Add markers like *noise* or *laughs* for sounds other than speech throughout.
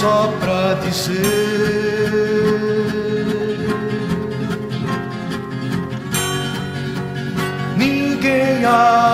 só pra dizer. Ninguém há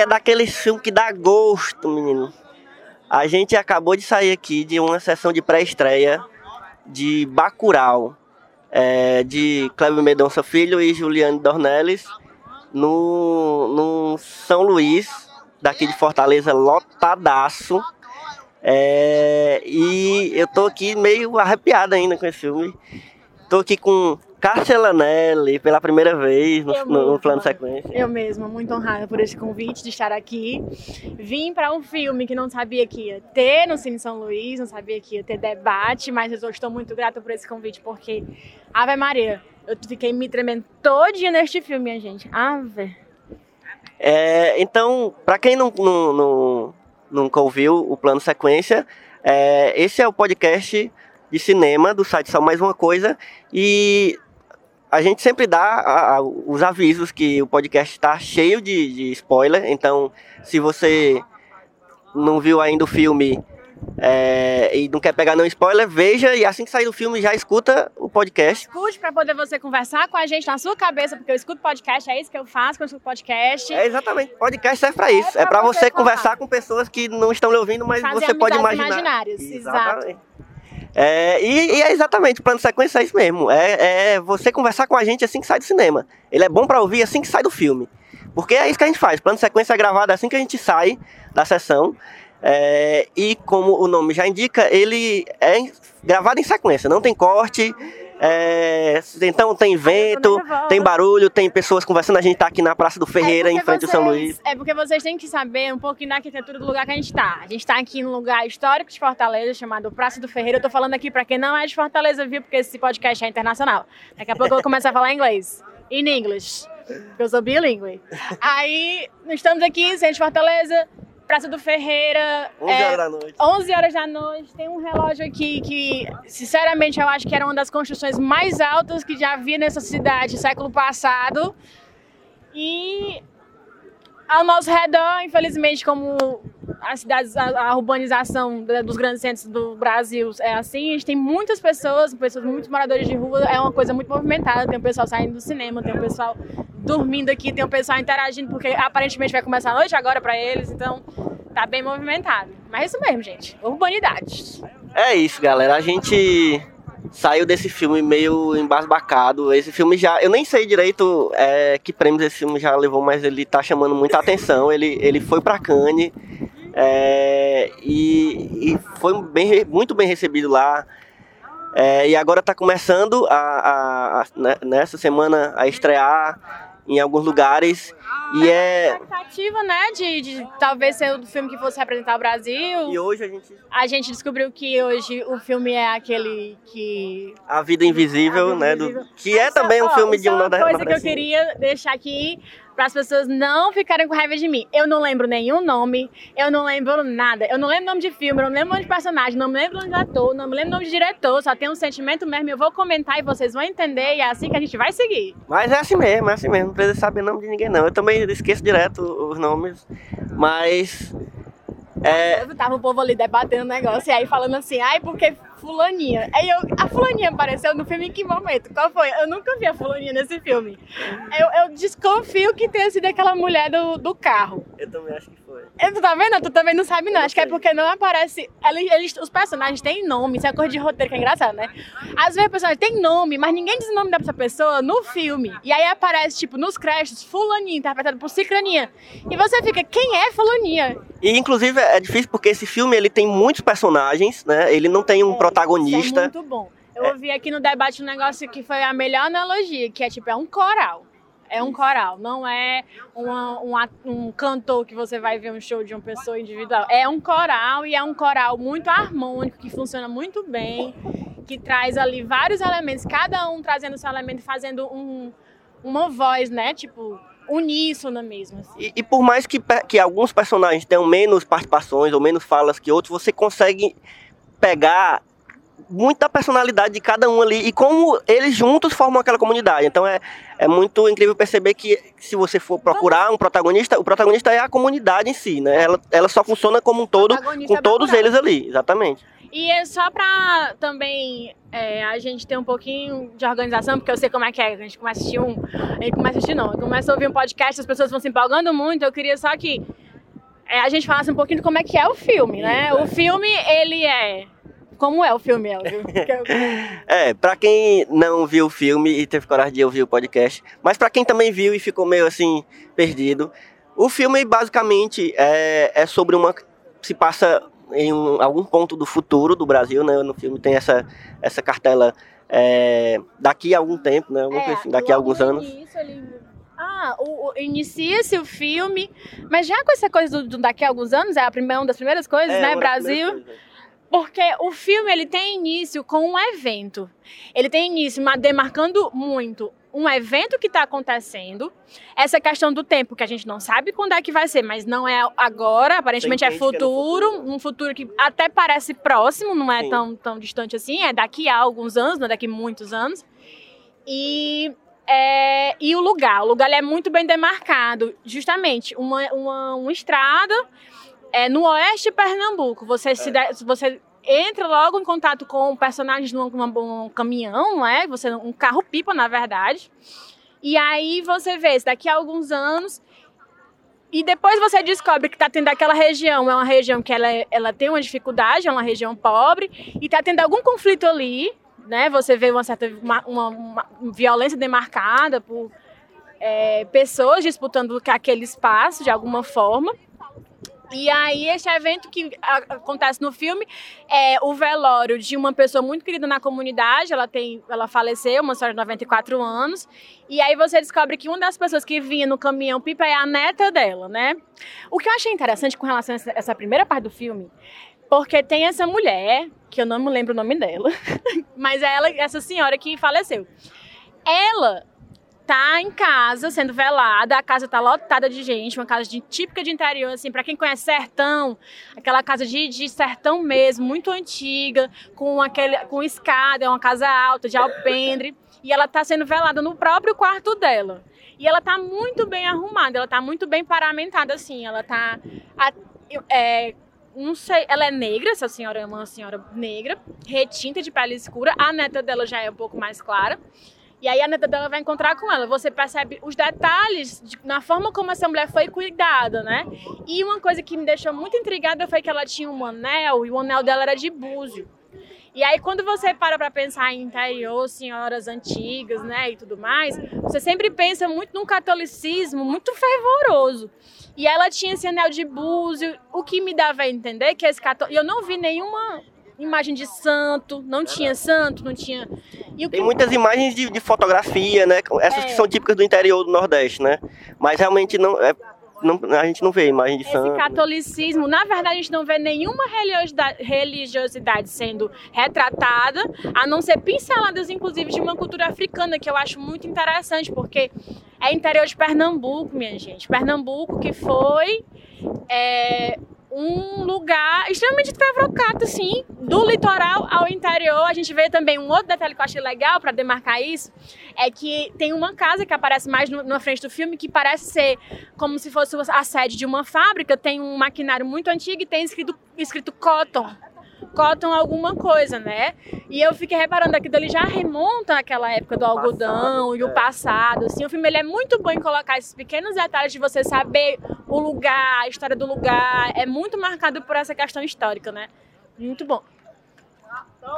que é daquele filme que dá gosto, menino. A gente acabou de sair aqui de uma sessão de pré-estreia de Bacurau, é, de Cleber Mendonça Filho e Juliane Dornelles, no, no São Luís, daqui de Fortaleza, lotadaço. É, e eu tô aqui meio arrepiado ainda com esse filme. Tô aqui com Cássia Lanelli pela primeira vez no, no- no plano sequência. Eu mesma, muito honrada por esse convite de estar aqui. Vim para um filme que não sabia que ia ter no Cine São Luís, não sabia que ia ter debate, mas eu estou muito grata por esse convite, porque, Ave Maria, eu fiquei me tremendo todinha neste filme, minha gente. Ave. É, então, para quem não, não- não- nunca ouviu o plano sequência, é, esse é o podcast de cinema do site Só Mais Uma Coisa e a gente sempre dá a- a- os avisos que o podcast está cheio de, de spoiler. Então, se você não viu ainda o filme é, e não quer pegar nenhum spoiler, veja e assim que sair do filme já escuta o podcast. Escute para poder você conversar com a gente na sua cabeça, porque eu escuto podcast, é isso que eu faço quando eu escuto podcast. É exatamente, podcast serve para isso. É É pra para você você falar. conversar com pessoas que não estão lhe ouvindo, mas Fazer você pode imaginar. imaginárias, exato. É, e, e é exatamente, o plano de sequência é isso mesmo. É, é você conversar com a gente assim que sai do cinema. Ele é bom para ouvir assim que sai do filme. Porque é isso que a gente faz. Plano de sequência é gravado assim que a gente sai da sessão. É, e como o nome já indica, ele é gravado em sequência, não tem corte. É, então tem vento, tem barulho, tem pessoas conversando. A gente tá aqui na Praça do Ferreira, É em frente ao São vocês- Luís. É porque vocês têm que saber um pouquinho da arquitetura do lugar que a gente está. A gente está aqui num lugar histórico de Fortaleza, chamado Praça do Ferreira. Eu tô falando aqui para quem não é de Fortaleza, viu? Porque esse podcast é internacional. Daqui a pouco eu vou começar a falar inglês. In English. Porque eu sou bilíngue. Aí, nós estamos aqui, de Fortaleza, Praça do Ferreira. 11 é, horas da noite. 11 horas da noite, tem um relógio aqui que, sinceramente, eu acho que era uma das construções mais altas que já havia nessa cidade século passado. E ao nosso redor, infelizmente, como as cidades, a, a urbanização dos grandes centros do Brasil é assim, a gente tem muitas pessoas, pessoas, muitos moradores de rua, é uma coisa muito movimentada. Tem o pessoal saindo do cinema, tem o pessoal dormindo aqui, tem o pessoal interagindo, porque aparentemente vai começar a noite agora pra eles, então tá bem movimentado. Mas é isso mesmo, gente. Urbanidade. É isso, galera. A gente saiu desse filme meio embasbacado. Esse filme já. Eu nem sei direito é, que prêmios esse filme já levou, mas ele tá chamando muita atenção. Ele, ele foi pra Cannes. é, e, e foi bem, muito bem recebido lá. É, e agora tá começando a, a- a- né, nessa semana a estrear em alguns lugares. E é. Expectativa, né, de, de talvez ser o filme que fosse representar o Brasil. E hoje a gente. A gente descobriu que hoje o filme é aquele que. A Vida Invisível, A Vida né? do- Invisível. que é também um filme de um uma coisa que eu queria deixar aqui para as pessoas não ficarem com raiva de mim. Eu não lembro nenhum nome, eu não lembro nada. Eu não lembro nome de filme, eu não lembro nome de personagem, não me lembro nome de ator, não me lembro nome de diretor. Só tem um sentimento mesmo. Eu vou comentar e vocês vão entender. E é assim que a gente vai seguir. Mas é assim mesmo, é assim mesmo. Não precisa saber nome de ninguém, não. Eu também esqueço direto os nomes. Mas. É, Tava o povo ali debatendo o negócio e aí falando assim, ai, porque Fulaninha. Aí eu, a Fulaninha apareceu no filme em que momento? Qual foi? Eu nunca vi a Fulaninha nesse filme. Eu, eu desconfio que tenha sido aquela mulher do, do carro. Eu também acho que foi. E Tu tá vendo? Tu também não sabe, não. Eu Acho que é porque não aparece. Eles, eles- os personagens têm nome, isso é coisa de roteiro que é engraçado, né? Às vezes o personagem tem nome, mas ninguém diz o nome dessa pessoa no filme. E aí aparece, tipo, nos créditos, Fulaninha, interpretado por Cicraninha. E você fica, quem é Fulaninha? E inclusive é difícil porque esse filme ele tem muitos personagens, né? Ele não tem um Isso é protagonista. muito bom. Eu ouvi aqui no debate um negócio que foi a melhor analogia, que é tipo, é um coral. É um coral, não é uma- um, um cantor que você vai ver um show de uma pessoa individual. É um coral e é um coral muito harmônico, que funciona muito bem, que traz ali vários elementos, cada um trazendo seu elemento, fazendo um, uma voz, né? Tipo, uníssona mesmo. assim. E, e por mais que, que alguns personagens tenham menos participações ou menos falas que outros, você consegue pegar muita personalidade de cada um ali e como eles juntos formam aquela comunidade. Então é, é muito incrível perceber que se você for procurar um protagonista, o protagonista é a comunidade em si, né? Ela, ela só funciona como um todo com é todos eles ali, exatamente. E é só pra também é, a gente ter um pouquinho de organização, porque eu sei como é que é. A gente começa a assistir um. A gente começa a assistir, não. Começa a ouvir um podcast, as pessoas vão se empolgando muito. Eu queria só que é, a gente falasse um pouquinho de como é que é o filme, né? O filme, ele é. Como é o filme, Elvio? *laughs* É, pra quem não viu o filme e teve coragem de ouvir o podcast, mas pra quem também viu e ficou meio assim, perdido, o filme basicamente é, é sobre uma. se passa em um- algum ponto do futuro do Brasil, né? No filme tem essa, essa cartela é, daqui a algum tempo, né? Alguma É, coisa assim, daqui a alguns no anos. ele- Ah, inicia-se o filme, mas já com essa coisa do, do daqui a alguns anos, é a primeira, uma das primeiras coisas, É, né? Brasil. coisas. Porque o filme ele tem início com um evento. Ele tem início ma- demarcando muito um evento que está acontecendo. Essa questão do tempo, que a gente não sabe quando é que vai ser, mas não é agora, aparentemente é entende que é futuro, futuro. um futuro que até parece próximo, não é Sim. tão, tão distante assim, é daqui a alguns anos, não é daqui a muitos anos. E, é, e o lugar, o lugar é muito bem demarcado, justamente uma, uma, uma estrada é, no oeste de Pernambuco. Você, se É. de- você entra logo em contato com personagens num, num, num caminhão, não é? Você, um carro-pipa, na verdade. E aí você vê, daqui a alguns anos. E depois você descobre que está tendo aquela região, é uma região que ela, ela tem uma dificuldade, é uma região pobre, e está tendo algum conflito ali, né? Você vê uma certa uma, uma- uma violência demarcada por é, pessoas disputando aquele espaço de alguma forma. E aí, esse evento que acontece no filme é o velório de uma pessoa muito querida na comunidade. Ela tem, ela faleceu, uma senhora de 94 anos. E aí você descobre que uma das pessoas que vinha no caminhão pipa é a neta dela, né? O que eu achei interessante com relação a essa, essa primeira parte do filme, porque tem essa mulher, que eu não me lembro o nome dela, *laughs* mas é ela, essa senhora que faleceu. Ela tá em casa sendo velada, a casa tá lotada de gente, uma casa de, típica de interior, assim, para quem conhece sertão, aquela casa de, de sertão mesmo, muito antiga, com aquele com escada, é uma casa alta, de alpendre, e ela tá sendo velada no próprio quarto dela. E ela tá muito bem arrumada, ela tá muito bem paramentada, assim, ela tá. a- é, não sei, ela é negra, essa senhora é uma senhora negra, retinta de pele escura, a neta dela já é um pouco mais clara. E aí a neta dela vai encontrar com ela. Você percebe os detalhes de- na forma como essa mulher foi cuidada, né? E uma coisa que me deixou muito intrigada foi que ela tinha um anel e o anel dela era de búzio. E aí quando você para pra pensar em interior, senhoras antigas, né, e tudo mais, você sempre pensa muito num catolicismo muito fervoroso. E ela tinha esse anel de búzio, o que me dava a entender que esse cató... E eu não vi nenhuma imagem de santo, não tinha santo, não tinha... Que Tem muitas imagens de, de fotografia, né? Essas É. que são típicas do interior do Nordeste, né? Mas realmente não, é, não a gente não vê imagem de Esse santo. né? catolicismo, na verdade, a gente não vê nenhuma religiosidade, religiosidade sendo retratada, a não ser pinceladas, inclusive, de uma cultura africana, que eu acho muito interessante, porque é interior de Pernambuco, minha gente. Pernambuco que foi é, um lugar extremamente escravocrata, assim, do litoral ao interior. A gente vê também um outro detalhe que eu achei legal para demarcar isso, é que tem uma casa que aparece mais no- na frente do filme, que parece ser como se fosse a sede de uma fábrica, tem um maquinário muito antigo e tem escrito, escrito Cotton. Cotam alguma coisa, né? E eu fiquei reparando que aquilo ali já remonta àquela época do algodão passado, e o é. passado, assim. O filme ele é muito bom em colocar esses pequenos detalhes de você saber o lugar, a história do lugar. É muito marcado por essa questão histórica, né? Muito bom.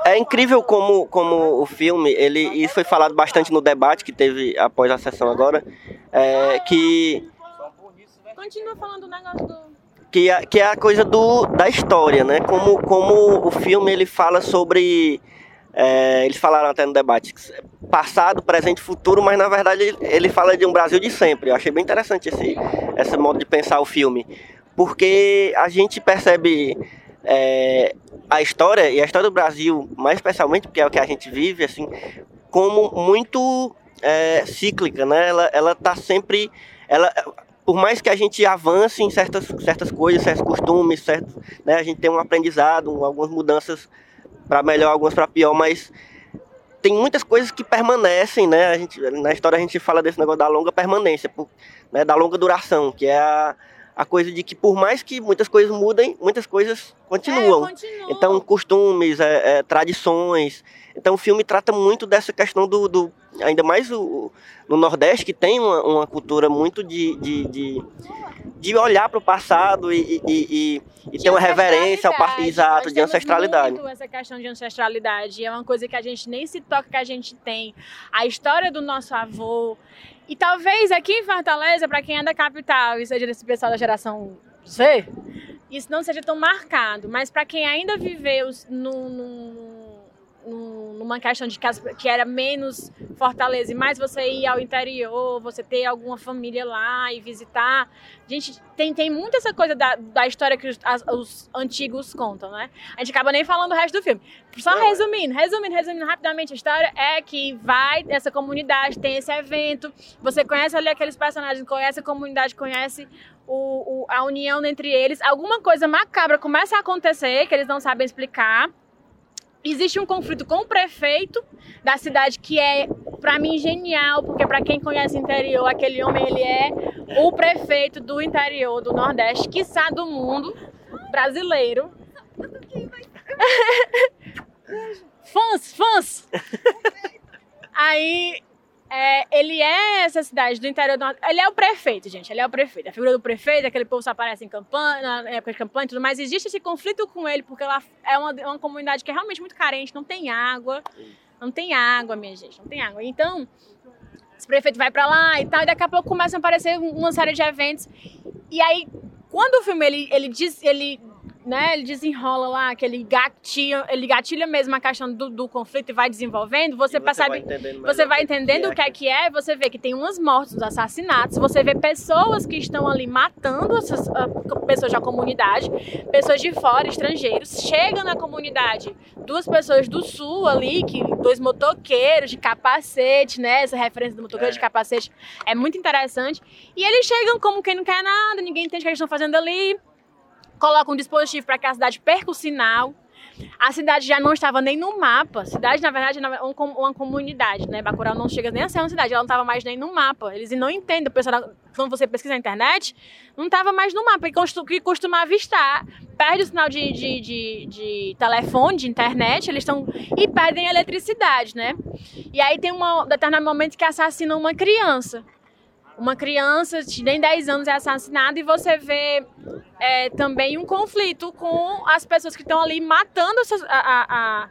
É incrível como, como o filme, ele, isso foi falado bastante no debate que teve após a sessão agora, é, que, Continua falando do negócio do. Que, é, que é a coisa do, da história, né? Como, como o filme ele fala sobre. é, eles falaram até no debate, passado, presente futuro, mas na verdade ele fala de um Brasil de sempre. Eu achei bem interessante esse, esse modo de pensar o filme. Porque a gente percebe é, a história, e a história do Brasil, mais especialmente, porque é o que a gente vive, assim, como muito é, cíclica, né? Ela, ela tá sempre. Ela, por mais que a gente avance em certas, certas coisas, certos costumes, certos, né? a gente tem um aprendizado, algumas mudanças para melhor, algumas para pior, mas tem muitas coisas que permanecem, né? A gente, na história a gente fala desse negócio da longa permanência, por- né? da longa duração, que é a, a coisa de que por mais que muitas coisas mudem, muitas coisas continuam. É, continua. Então, costumes, é, é, tradições. Então, o filme trata muito dessa questão do. do- ainda mais o, no Nordeste, que tem uma, uma cultura muito de, de, de, de olhar para o passado e, e, e, e ter uma reverência ao passado, exato, de ancestralidade. Muito essa questão de ancestralidade. É uma coisa que a gente nem se toca que a gente tem. A história do nosso avô. E talvez aqui em Fortaleza, para quem é da capital e seja desse pessoal da geração Z, isso não seja tão marcado. Mas para quem ainda viveu no, no- numa questão de que, as- que era menos Fortaleza e mais você ir ao interior, você ter alguma família lá e visitar. Gente, tem, tem muito essa coisa da, da história que os, as- os antigos contam, né? A gente acaba nem falando o resto do filme. Só é. resumindo, resumindo, resumindo rapidamente a história, é que vai essa comunidade, tem esse evento, você conhece ali aqueles personagens, conhece a comunidade, conhece o, o- a união entre eles, alguma coisa macabra começa a acontecer, que eles não sabem explicar. Existe um conflito com o prefeito da cidade que é, pra mim, genial, porque pra quem conhece interior, aquele homem ele é o prefeito do interior do Nordeste, quiçá do mundo brasileiro. *laughs* fãs, fãs! Aí é, ele é essa cidade do interior do. Ele é o prefeito, gente. Ele é o prefeito. A figura do prefeito, aquele povo só aparece em campanha, na época de campanha e tudo mais. Existe esse conflito com ele, porque lá é uma, uma comunidade que é realmente muito carente, não tem água. Não tem água, minha gente, não tem água. Então, esse prefeito vai pra lá e tal, e daqui a pouco começam a aparecer uma série de eventos. E aí, quando o filme ele, ele diz, ele, né, ele desenrola lá, que ele gatilha, ele gatilha mesmo a questão do, do conflito e vai desenvolvendo, você, E percebe vai entendendo você vai entendendo o que é que é, você vê que tem umas mortes, uns assassinatos, você vê pessoas que estão ali matando essas ah, pessoas da comunidade, pessoas de fora, estrangeiros, chegam na comunidade, duas pessoas do sul ali, que dois motoqueiros de capacete, né? Essa referência do motoqueiro É. de capacete é muito interessante. E eles chegam como quem não quer nada, ninguém entende o que eles estão fazendo ali. Colocam um dispositivo para que a cidade perca o sinal. A cidade já não estava nem no mapa. Cidade, na verdade, é um uma comunidade, né? Bacurau não chega nem a ser uma cidade, ela não estava mais nem no mapa. Eles não entendem. O pessoal, quando você pesquisa na internet, não estava mais no mapa. E que costumava estar. Perde o sinal de, de, de, de telefone, de internet, eles estão. E perdem a eletricidade, né? E aí tem um determinado momento que assassinam uma criança. Uma criança de nem 10 anos é assassinada e você vê é, também um conflito com as pessoas que estão ali matando essas- a, a-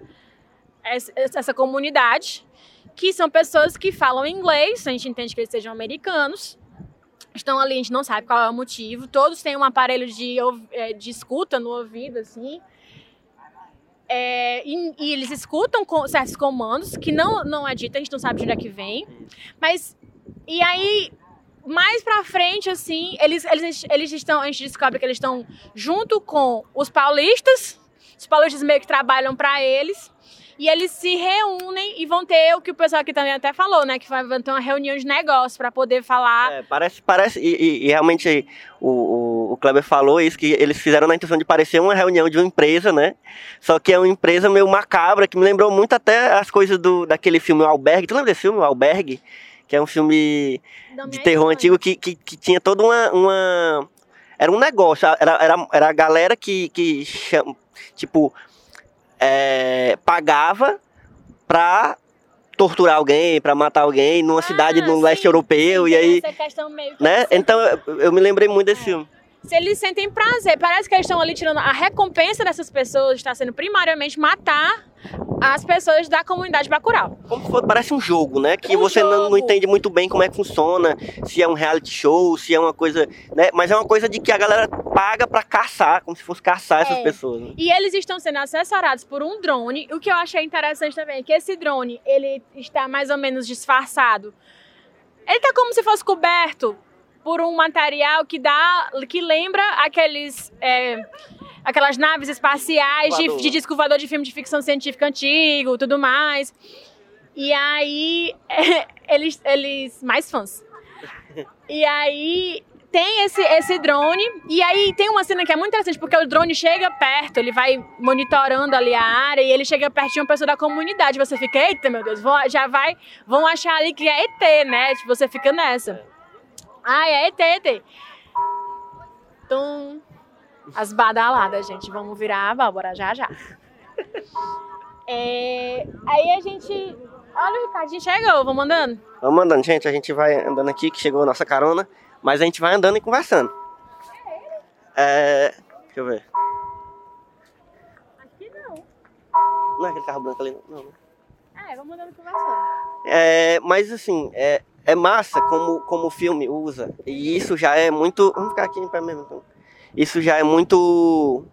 essa, essa comunidade, que são pessoas que falam inglês, a gente entende que eles sejam americanos, estão ali, a gente não sabe qual é o motivo, todos têm um aparelho de, é, de escuta no ouvido, assim, é, e, e eles escutam com certos comandos que não, não é dito, a gente não sabe de onde é que vem, mas, e aí, mais pra frente, assim, eles, eles, eles estão, a gente descobre que eles estão junto com os paulistas, os paulistas meio que trabalham pra eles, e eles se reúnem e vão ter o que o pessoal aqui também até falou, né? Que vão ter uma reunião de negócio pra poder falar. É, parece, parece, e, e- e realmente o, o, o Kleber falou isso, que eles fizeram na intenção de parecer uma reunião de uma empresa, né? Só que é uma empresa meio macabra, que me lembrou muito até as coisas do, daquele filme O Albergue. Tu lembra desse filme, O Albergue? Que é um filme de terror mãe. antigo que, que, que tinha toda uma, uma- Era um negócio, era, era, era a galera que, que chama, tipo, é, pagava pra torturar alguém, pra matar alguém numa cidade no Ah, leste europeu, sim, e aí, essa questão meio que né? Então eu, eu me lembrei muito desse filme. Se eles sentem prazer, parece que eles estão ali tirando a recompensa dessas pessoas, está sendo primariamente matar as pessoas da comunidade Bacurau. Como parece um jogo, né? Que Um você não, não entende muito bem como é que funciona, se é um reality show, se é uma coisa, né? Mas é uma coisa de que a galera paga pra caçar, como se fosse caçar essas É. pessoas. né? E eles estão sendo assessorados por um drone. O que eu achei interessante também é que esse drone, ele está mais ou menos disfarçado. Ele tá como se fosse coberto por um material que dá, que lembra aqueles, é, aquelas naves espaciais de, de disco voador de filme de ficção científica antigo, tudo mais. E aí *laughs* eles, eles mais fãs. E aí tem esse, esse drone, e aí tem uma cena que é muito interessante, porque o drone chega perto, ele vai monitorando ali a área, e ele chega perto de uma pessoa da comunidade. Você fica, eita, meu Deus, já vai, vão achar ali que é ET, né? Tipo, você fica nessa. Ah, é ET, ET. Tum. As badaladas, gente. Vamos virar a Bárbara já já. É, aí a gente. Olha, o Ricardinho chegou, vamos andando. Vamos andando, gente. A gente vai andando aqui, que chegou a nossa carona, mas a gente vai andando e conversando. É. Deixa eu ver. Aqui não. Não é aquele carro branco ali, não. não. É, vamos andando conversando. É, mas assim, é, é massa como, como o filme usa. E isso já é muito. Vamos ficar aqui em pé mesmo. Então. Isso já é muito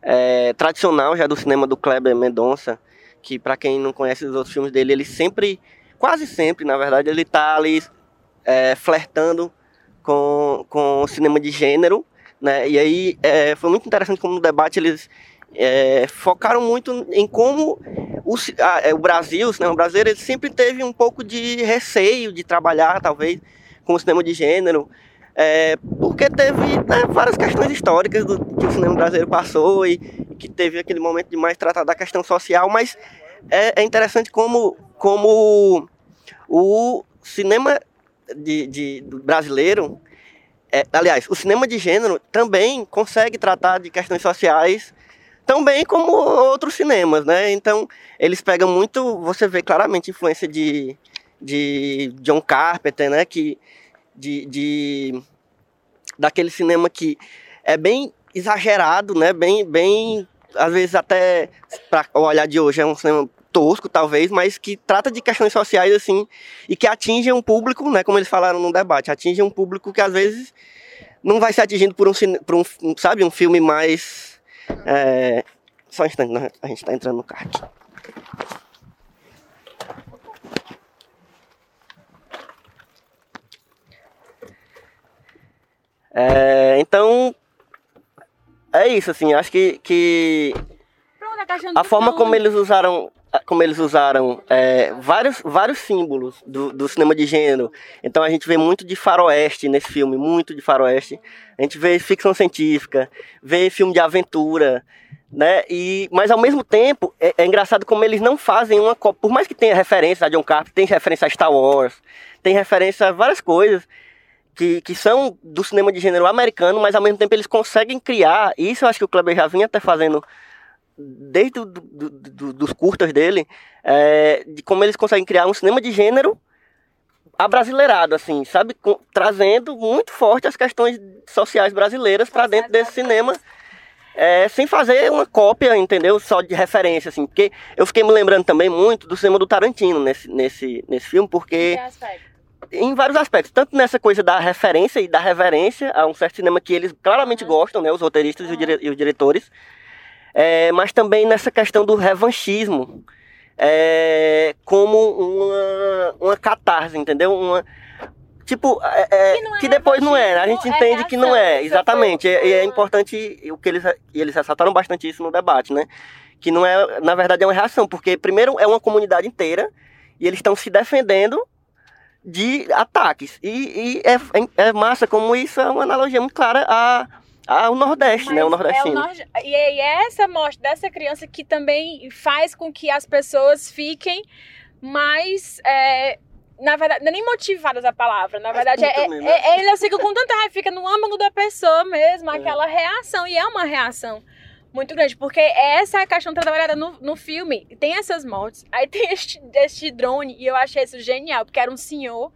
é, tradicional já do cinema do Kleber Mendonça. Que pra quem não conhece os outros filmes dele, ele sempre, quase sempre, na verdade, ele tá ali é, flertando com, com o cinema de gênero. Né? E aí é, foi muito interessante como no debate eles é, focaram muito em como o, ci- ah, é, o Brasil, o cinema brasileiro, ele sempre teve um pouco de receio de trabalhar, talvez, com o cinema de gênero, é, porque teve né, várias questões históricas do, que o cinema brasileiro passou e, e que teve aquele momento de mais tratar da questão social, mas é, é interessante como, como o cinema de, de- brasileiro, é, aliás, o cinema de gênero também consegue tratar de questões sociais tão bem como outros cinemas, né? Então, eles pegam muito, você vê claramente influência de, de John Carpenter, né? Que, de, de daquele cinema que é bem exagerado, né? Bem, bem, às vezes até para olhar de hoje é um cinema tosco, talvez, mas que trata de questões sociais assim e que atingem um público, né? Como eles falaram no debate, atingem um público que às vezes não vai ser atingido por um, por um sabe, um filme mais é, só um instante, né? a gente tá entrando no carro aqui. É, então, é isso, assim, acho que, que Pronto, a forma como eles usaram como eles usaram é, vários, vários símbolos do, do cinema de gênero. Então a gente vê muito de faroeste nesse filme, muito de faroeste. A gente vê ficção científica, vê filme de aventura, né? E, mas ao mesmo tempo, é, é engraçado como eles não fazem uma cópia. Por mais que tenha referência a John Carpenter, tem referência a Star Wars, tem referência a várias coisas que, que são do cinema de gênero americano, mas ao mesmo tempo eles conseguem criar. Isso eu acho que o Kleber já vinha até fazendo desde do, do- do- dos curtas dele, é, de como eles conseguem criar um cinema de gênero abrasileirado, assim, sabe? Com- trazendo muito forte as questões sociais brasileiras para dentro desse cinema, é, sem fazer uma cópia, entendeu? Só de referência, assim. Porque eu fiquei me lembrando também muito do cinema do Tarantino nesse, nesse, nesse filme, porque em vários aspectos, tanto nessa coisa da referência e da reverência a um certo cinema que eles claramente gostam, né, os roteiristas e, o dire- e os diretores, é, mas também nessa questão do revanchismo, é, como uma, uma catarse, entendeu? Uma, tipo, é, é, Que é que depois não é, a gente é entende que não é, exatamente, e é, importante o que eles, e eles ressaltaram bastante isso no debate, né? Que não é, na verdade, é uma reação, porque primeiro é uma comunidade inteira e eles estão se defendendo de ataques. E, e é, é massa como isso é uma analogia muito clara a, ao Nordeste, né? O Mas é nordestino. nord- E é é essa morte dessa criança que também faz com que as pessoas fiquem mais. é, na verdade, não é nem motivadas a palavra. Na verdade, é, mesmo. é, é, elas ficam com tanta raiva, fica no âmago da pessoa mesmo, aquela reação. E é uma reação. muito grande, porque essa é a questão trabalhada no, no filme. Tem essas mortes, aí tem este, este drone, e eu achei isso genial, porque era um senhor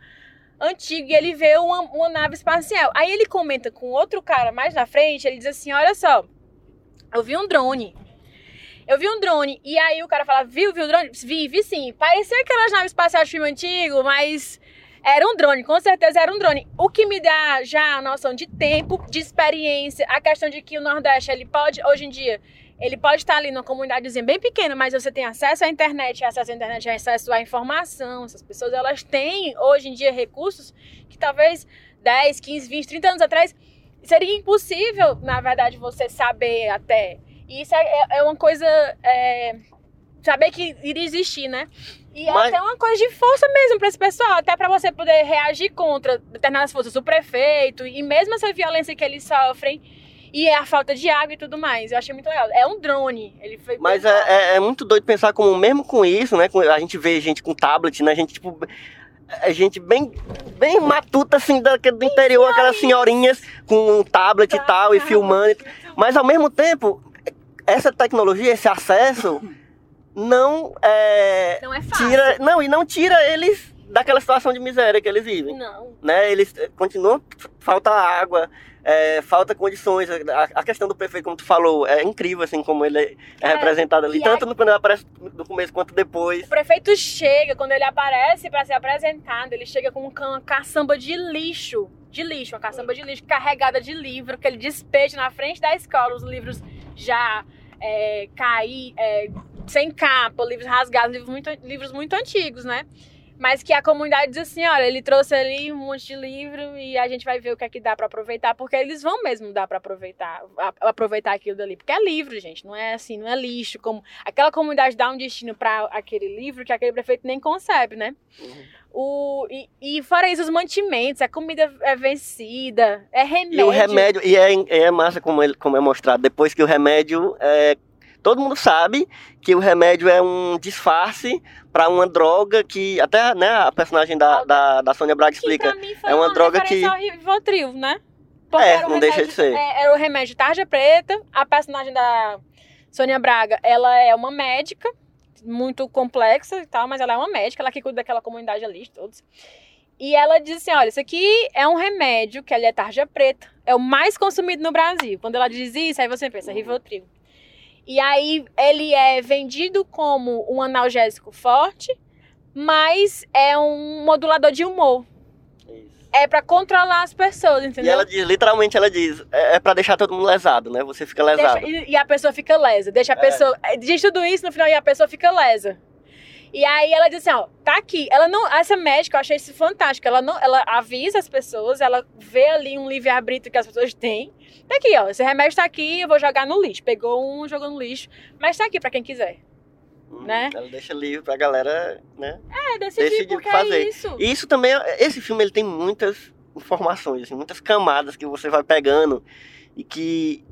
antigo e ele vê uma, uma nave espacial. Aí ele comenta com outro cara mais na frente, ele diz assim: Olha só, eu vi um drone. Eu vi um drone. E aí o cara fala, viu, viu o drone? Vi, vi sim. Parecia aquelas naves espaciais de filme antigo, mas era um drone, com certeza era um drone. O que me dá já a noção de tempo, de experiência, a questão de que o Nordeste, ele pode, hoje em dia, ele pode estar ali numa comunidadezinha bem pequena, mas você tem acesso à internet, acesso à internet, acesso à informação. Essas pessoas, elas têm, hoje em dia, recursos que talvez 10, 15, 20, 30 anos atrás seria impossível, na verdade, você saber até. E isso é, é- é uma coisa. é, saber que iria existir, né? E Mas- é até uma coisa de força mesmo para esse pessoal, até para você poder reagir contra determinadas forças, o prefeito, e mesmo essa violência que eles sofrem, e a falta de água e tudo mais. Eu achei muito legal. É um drone. Ele foi. Mas é, é, é muito doido pensar como, mesmo com isso, né? a gente vê gente com tablet, né? A gente, tipo. É gente bem, bem matuta, assim, da, do interior, aquelas senhorinhas com um tablet e tal, e filmando. Mas ao mesmo tempo, essa tecnologia, esse acesso, não é, Não é fácil. tira. Não, e não tira eles daquela situação de miséria que eles vivem. Não. Né? Eles eh, continuam, falta água, é, falta condições. A, a questão do prefeito, como tu falou, é incrível assim como ele é, Cara, representado ali, tanto no, quando ele aparece no começo quanto depois. O prefeito chega, quando ele aparece para ser apresentado, ele chega com uma caçamba de lixo. De lixo, uma caçamba de lixo carregada de livro, que ele despeja na frente da escola, os livros já é, caí, é, sem capa, livros rasgados, livros muito, livros muito antigos, né? Mas que a comunidade diz assim, olha, ele trouxe ali um monte de livro e a gente vai ver o que é que dá para aproveitar, porque eles vão mesmo dar para aproveitar, a- aproveitar aquilo dali, porque é livro, gente, não é assim, não é lixo, como aquela comunidade dá um destino para aquele livro que aquele prefeito nem concebe, né? O, e, e fora isso, os mantimentos, a comida é vencida, é remédio. E o remédio, e é, é massa como, ele, como é mostrado, depois que o remédio é. Todo mundo sabe que o remédio é um disfarce para uma droga que. Até né, a personagem da, da, da Sônia Braga explica. pra mim foi é uma droga referência que- ao Rivotril, né? É, era um não deixa de remédio- ser. é, era o remédio tarja preta, a personagem da Sônia Braga, ela é uma médica, muito complexa e tal, mas ela é uma médica, ela que cuida daquela comunidade ali, todos. E ela diz assim: olha, isso aqui é um remédio que ele é tarja preta, é o mais consumido no Brasil. Quando ela diz isso, aí você pensa, Rivotril. E aí ele é vendido como um analgésico forte, mas é um modulador de humor. Isso. É pra controlar as pessoas, E entendeu? ela diz, literalmente, ela diz, é, é para deixar todo mundo lesado, né? Você fica lesado. Deixa- e, e a pessoa fica lesa. Deixa a É. pessoa. Diz tudo isso no final e a pessoa fica lesa. E aí ela diz assim, ó, tá aqui. Ela não. Essa médica, eu achei isso fantástico. Ela não. Ela avisa as pessoas, ela vê ali um livre-arbítrio que as pessoas têm. Tá aqui, ó. Esse remédio tá aqui, eu vou jogar no lixo. Pegou um, jogou no lixo. Mas tá aqui pra quem quiser. Hum, né? Ela deixa livre pra galera, né? É, decidir, Decidir o que fazer. é isso. E isso também, esse filme ele tem muitas informações, assim, muitas camadas que você vai pegando e que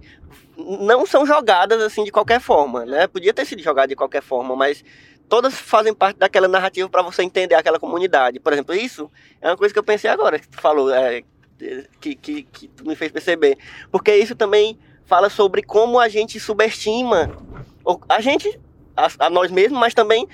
não são jogadas assim de qualquer forma, né? Podia ter sido jogado de qualquer forma, mas todas fazem parte daquela narrativa para você entender aquela comunidade. Por exemplo, isso é uma coisa que eu pensei agora que tu falou, é, que, que, que tu me fez perceber, porque isso também fala sobre como a gente subestima a gente, a, a nós mesmos, mas também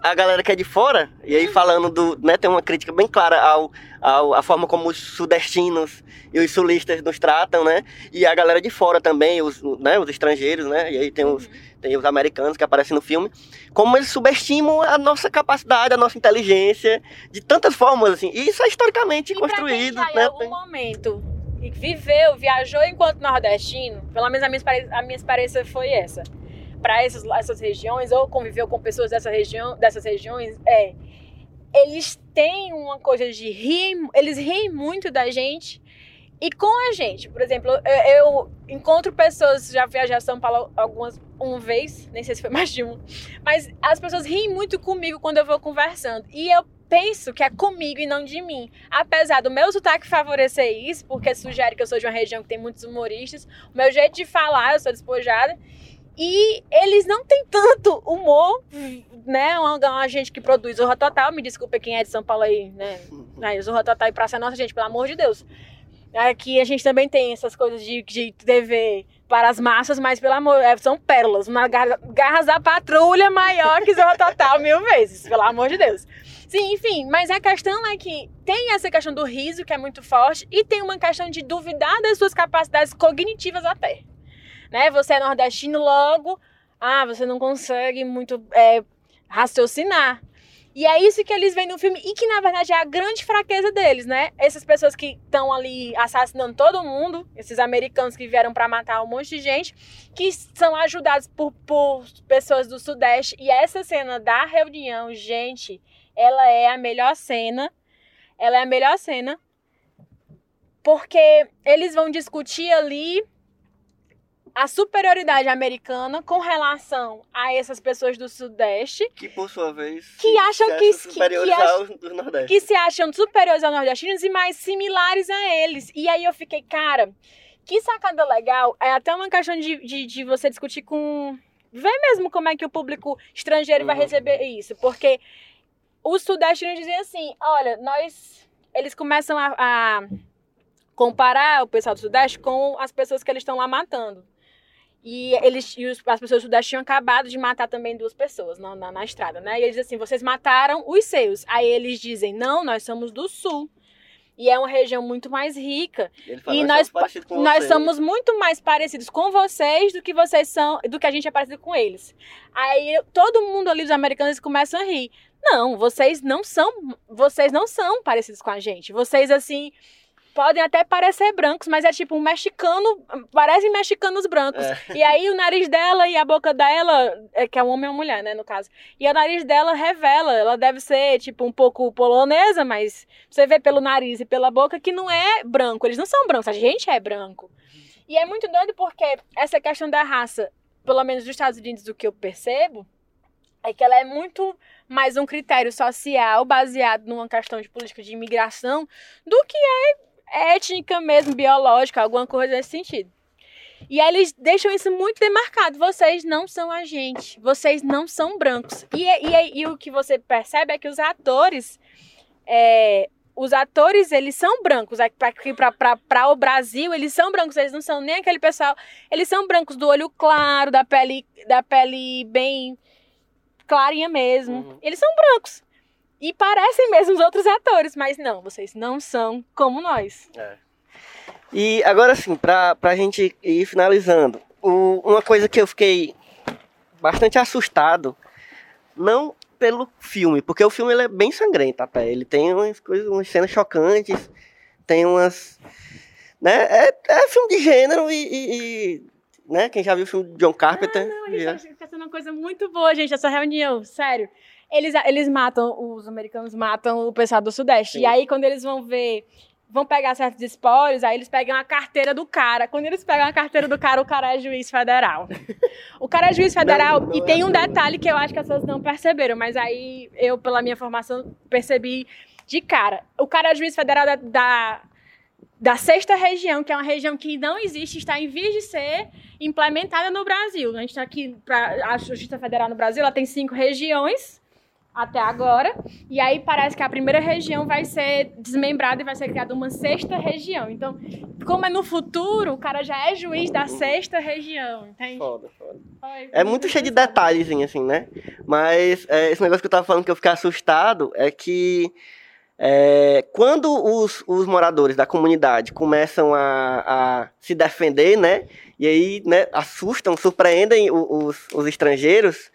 a galera que é de fora, e aí falando do, né, tem uma crítica bem clara ao, ao a forma como os sudestinos e os sulistas nos tratam, né? E a galera de fora também, os, né, os estrangeiros, né? E aí tem os, tem os americanos que aparecem no filme, como eles subestimam a nossa capacidade, a nossa inteligência, de tantas formas, assim. E isso é historicamente E pra quem construído, já em né? algum momento e viveu, viajou enquanto nordestino, pelo menos a minha, a minha experiência foi essa. Para essas, essas regiões, ou conviveu com pessoas dessa região, dessas regiões, é. Eles têm uma coisa de rir, eles riem muito da gente e com a gente. Por exemplo, eu, eu encontro pessoas, já viajei a São Paulo algumas uma vez, nem sei se foi mais de um, mas as pessoas riem muito comigo quando eu vou conversando. E eu penso que é comigo e não de mim. Apesar do meu sotaque favorecer isso, porque sugere que eu sou de uma região que tem muitos humoristas, o meu jeito de falar, eu sou despojada. E eles não têm tanto humor, né? Uma, uma gente que produz Zorra Total, me desculpa quem é de São Paulo aí, né? Zorra Total e Praça Nossa, gente, pelo amor de Deus. Aqui a gente também tem essas coisas de, de TV para as massas, mas pelo amor, é, são pérolas. Uma garra- garras da patrulha maior que Zorra Total *laughs* mil vezes, pelo amor de Deus. Sim, enfim, mas a questão é que tem essa questão do riso, que é muito forte, e tem uma questão de duvidar das suas capacidades cognitivas até. Né? Você é nordestino, logo, ah, você não consegue muito é, raciocinar. E é isso que eles veem no filme e que na verdade é a grande fraqueza deles, né? Essas pessoas que estão ali assassinando todo mundo, esses americanos que vieram para matar um monte de gente, que são ajudados por, por pessoas do Sudeste. E essa cena da reunião, gente, ela é a melhor cena. Ela é a melhor cena. Porque eles vão discutir ali a superioridade americana com relação a essas pessoas do Sudeste Que por sua vez. Que acham se que- acham que- superiores que aos do Nordeste. que se acham superiores aos nordestinos e mais similares a eles. E aí eu fiquei, cara, que sacada legal. É até uma questão de, de, de você discutir com. Ver mesmo como é que o público estrangeiro vai Uhum. receber isso. Porque os sudestinos dizem assim: olha, nós. Eles começam a, a comparar o pessoal do Sudeste com as pessoas que eles estão lá matando. E, eles, e os- as pessoas do Sudeste tinham acabado de matar também duas pessoas na, na, na estrada, né? E eles assim: vocês mataram os seus. Aí eles dizem: não, nós somos do Sul. E é uma região muito mais rica. Fala, E "Nós nós, somos nós vocês." somos muito mais parecidos com vocês do que vocês são, do que a gente é parecido com eles. Aí todo mundo ali, os americanos, começam a rir. Não, vocês não são, vocês não são parecidos com a gente. Vocês assim podem até parecer brancos, mas é tipo um mexicano, parecem mexicanos brancos. É. E aí o nariz dela e a boca dela, é que é um homem ou mulher, né, no caso. E o nariz dela revela, ela deve ser tipo um pouco polonesa, mas você vê pelo nariz e pela boca que não é branco, eles não são brancos, a gente é branco. E é muito doido porque essa questão da raça, pelo menos nos Estados Unidos, o que eu percebo, é que ela é muito mais um critério social baseado numa questão de política de imigração do que é étnica mesmo, biológica, alguma coisa nesse sentido. E aí eles deixam isso muito demarcado. Vocês não são a gente. Vocês não são brancos. E, e, e o que você percebe é que os atores. é, os atores, eles são brancos. Para o Brasil, eles são brancos. Eles não são nem aquele pessoal. Eles são brancos do olho claro, da pele, da pele bem clarinha mesmo. Uhum. Eles são brancos. E parecem mesmo os outros atores, mas não, vocês não são como nós. E agora sim, pra, pra gente ir finalizando, o- uma coisa que eu fiquei bastante assustado, não pelo filme, porque o filme ele é bem sangrento até, ele tem umas coisas, umas cenas chocantes, tem umas, né, é, é filme de gênero e, e- e, né, quem já viu o filme de John Carpenter, Não, a gente já- tá sendo uma coisa muito boa, gente, essa reunião, sério. Eles, eles matam, os americanos matam o pessoal do Sudeste. Sim. E aí, quando eles vão ver, vão pegar certos espólios, aí eles pegam a carteira do cara. Quando eles pegam a carteira do cara, o cara é juiz federal. O cara é juiz federal Não, não e é tem um detalhe que eu acho que as pessoas não perceberam, mas aí eu, pela minha formação, percebi de cara. O cara é juiz federal da, da, da sexta região, que é uma região que não existe, está em vias de ser implementada no Brasil. A gente está aqui, pra, a Justiça Federal no Brasil, ela tem cinco regiões até agora, e aí parece que a primeira região vai ser desmembrada e vai ser criada uma sexta região. Então, como é no futuro, o cara já é juiz da sexta região, entende? Foda, foda. Foi É muito cheio de detalhes, assim, né? Mas é, esse negócio que eu tava falando que eu fiquei assustado é que é, quando os, os moradores da comunidade começam a, a se defender, né? E aí, né, assustam, surpreendem os, os estrangeiros.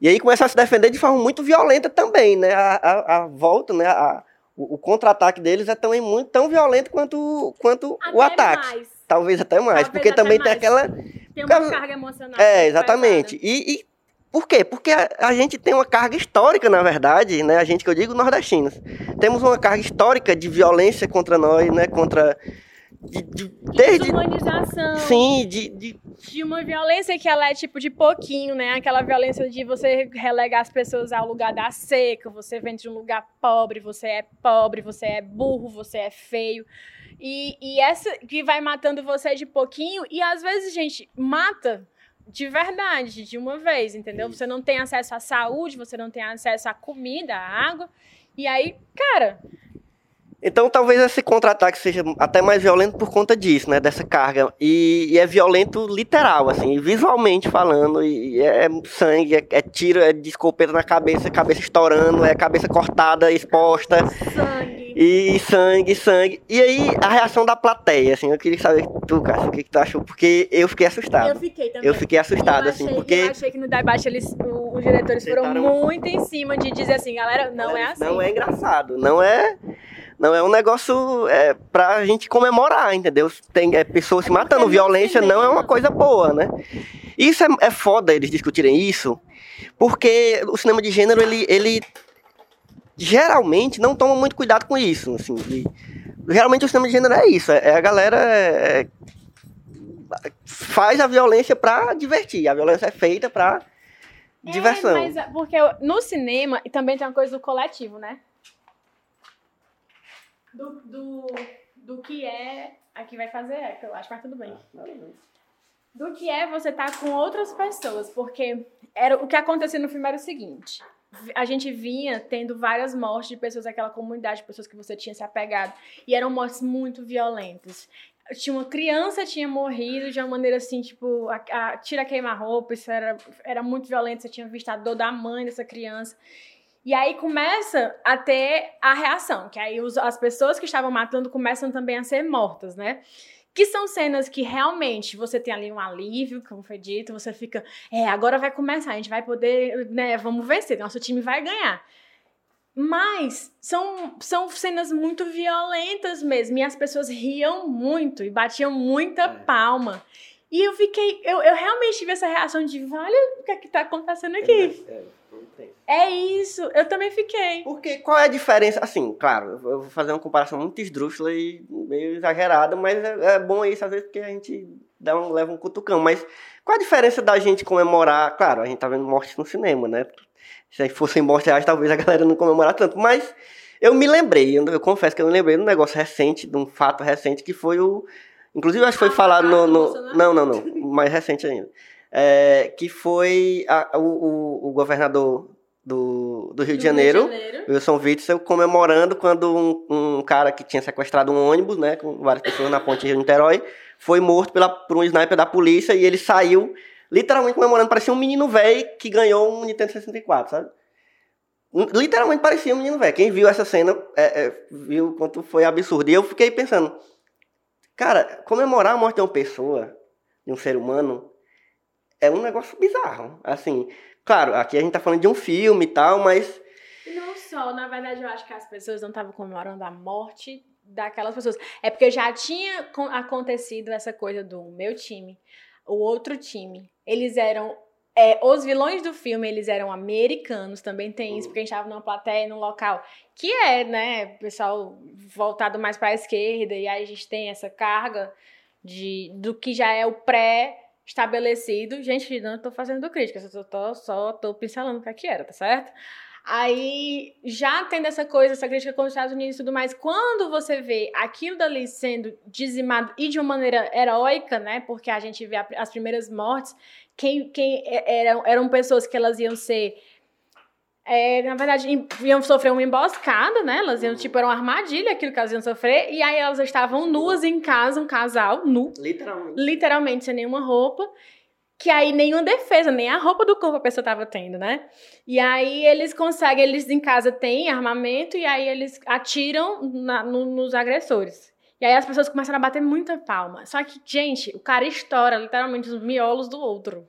E aí começam a se defender de forma muito violenta também, né? A, a, a volta, né? A, o, o contra-ataque deles é também muito tão violento quanto, quanto o ataque. mais. Talvez até mais, Talvez porque até também tem mais. aquela Tem uma carga emocional. é, exatamente. E, e por quê? Porque a, a gente tem uma carga histórica, na verdade, né? A gente que eu digo nordestinos. Temos uma carga histórica de violência contra nós, né? Contra. De, de- desde. Desumanização. Sim, de, de- De uma violência que ela é tipo de pouquinho, né? Aquela violência de você relegar as pessoas ao lugar da seca, você vem de um lugar pobre, você é pobre, você é burro, você é feio. E, e essa que vai matando você de pouquinho, e às vezes, gente, mata de verdade, de uma vez, entendeu? Você não tem acesso à saúde, você não tem acesso à comida, à água. E aí, cara, Então talvez esse contra-ataque seja até mais violento por conta disso, né? Dessa carga. E, e é violento literal, assim, visualmente falando. E, e é sangue, é, é tiro, é de escopeta na cabeça, cabeça estourando, é cabeça cortada, exposta. Sangue. E sangue, sangue. E aí, a reação da plateia, assim, eu queria saber, tu, Cássio, o que, que tu achou? Porque eu fiquei assustado. Eu fiquei também. Eu fiquei assustado, Eu assim, achei- porque. Eu achei que no debate eles, os diretores foram Tentaram- muito em cima de dizer assim, galera, não é assim. Não é engraçado, não é. Não é um negócio é, pra gente comemorar, entendeu? Tem é, pessoas se matando, no violência não é uma coisa boa, né? Isso é, é foda eles discutirem isso, porque o cinema de gênero, ele, ele geralmente não toma muito cuidado com isso, assim. de- geralmente o cinema de gênero é isso, é, é a galera é, é, faz a violência pra divertir, a violência é feita pra diversão. É, mas é porque no cinema e também tem uma coisa do coletivo, né? Do, do, do que é. Aqui vai fazer eco, eu acho, mas tudo bem. Do que é você estar com outras pessoas, porque era o que acontecia no filme era o seguinte. A gente vinha tendo várias mortes de pessoas daquela comunidade, pessoas que você tinha se apegado, e eram mortes muito violentas. Tinha uma criança tinha morrido de uma maneira assim, tipo, a, a, tira queima-roupa, isso era, era muito violento, você tinha visto a dor da mãe dessa criança. E aí começa a ter a reação, que aí os- as pessoas que estavam matando começam também a ser mortas, né? Que são cenas que realmente você tem ali um alívio, como foi dito, você fica, é, agora vai começar, a gente vai poder, né, vamos vencer, nosso time vai ganhar. Mas são, são cenas muito violentas mesmo, e as pessoas riam muito e batiam muita É. palma. E eu fiquei, eu, eu realmente tive essa reação de, olha o que é que tá acontecendo aqui. É, É isso, eu também fiquei. Porque qual é a diferença? Assim, claro, eu vou fazer uma comparação muito esdrúxula e meio exagerada, mas é, é bom isso às vezes porque a gente dá um, leva um cutucão. Mas qual a diferença da gente comemorar? Claro, a gente tá vendo mortes no cinema, né? Se fossem mortes reais, talvez a galera não comemorar tanto. Mas eu me lembrei, eu, eu confesso que eu me lembrei de um negócio recente, de um fato recente, que foi o. Inclusive, acho que foi Ah, falado no. ah, no- não, não, não. Mais recente ainda. É, que foi a- o, o, governador do, do Rio de Janeiro. Wilson Witzel comemorando quando um, um cara que tinha sequestrado um ônibus, né, com várias pessoas na ponte Rio Niterói, foi morto pela, por um sniper da polícia e ele saiu literalmente comemorando, parecia um menino velho que ganhou um Nintendo 64, sabe? Literalmente parecia um menino velho. Quem viu essa cena é, é, viu quanto foi absurdo. E eu fiquei pensando, cara, comemorar a morte de uma pessoa, de um ser humano, é um negócio bizarro. Assim, claro, aqui a gente tá falando de um filme e tal, mas Não só, na verdade, eu acho que as pessoas não estavam comemorando a morte daquelas pessoas. É porque já tinha con- acontecido essa coisa do meu time, o outro time. Eles eram. é, os vilões do filme, eles eram americanos, também tem isso, porque a gente estava numa plateia, num local que é, né, pessoal voltado mais para a esquerda, e aí a gente tem essa carga de, do que já é o pré-estabelecido. Gente, não estou fazendo crítica, só só tô pincelando o que é que era, tá certo? Aí já tendo essa coisa, essa crítica com os Estados Unidos e tudo mais, quando você vê aquilo dali sendo dizimado e de uma maneira heróica, né? Porque a gente vê as primeiras mortes, quem, quem é- eram, eram pessoas que elas iam ser. É, na verdade, iam sofrer uma emboscada, né? Elas iam, tipo, era uma armadilha aquilo que elas iam sofrer, e aí elas estavam nuas em casa, um casal nu, literalmente. literalmente sem nenhuma roupa, que aí nenhuma defesa, nem a roupa do corpo a pessoa tava tendo, né? E aí eles conseguem, eles em casa têm armamento e aí eles atiram na- no- nos agressores. E aí as pessoas começam a bater muita palma. Só que, gente, o cara estoura literalmente os miolos do outro.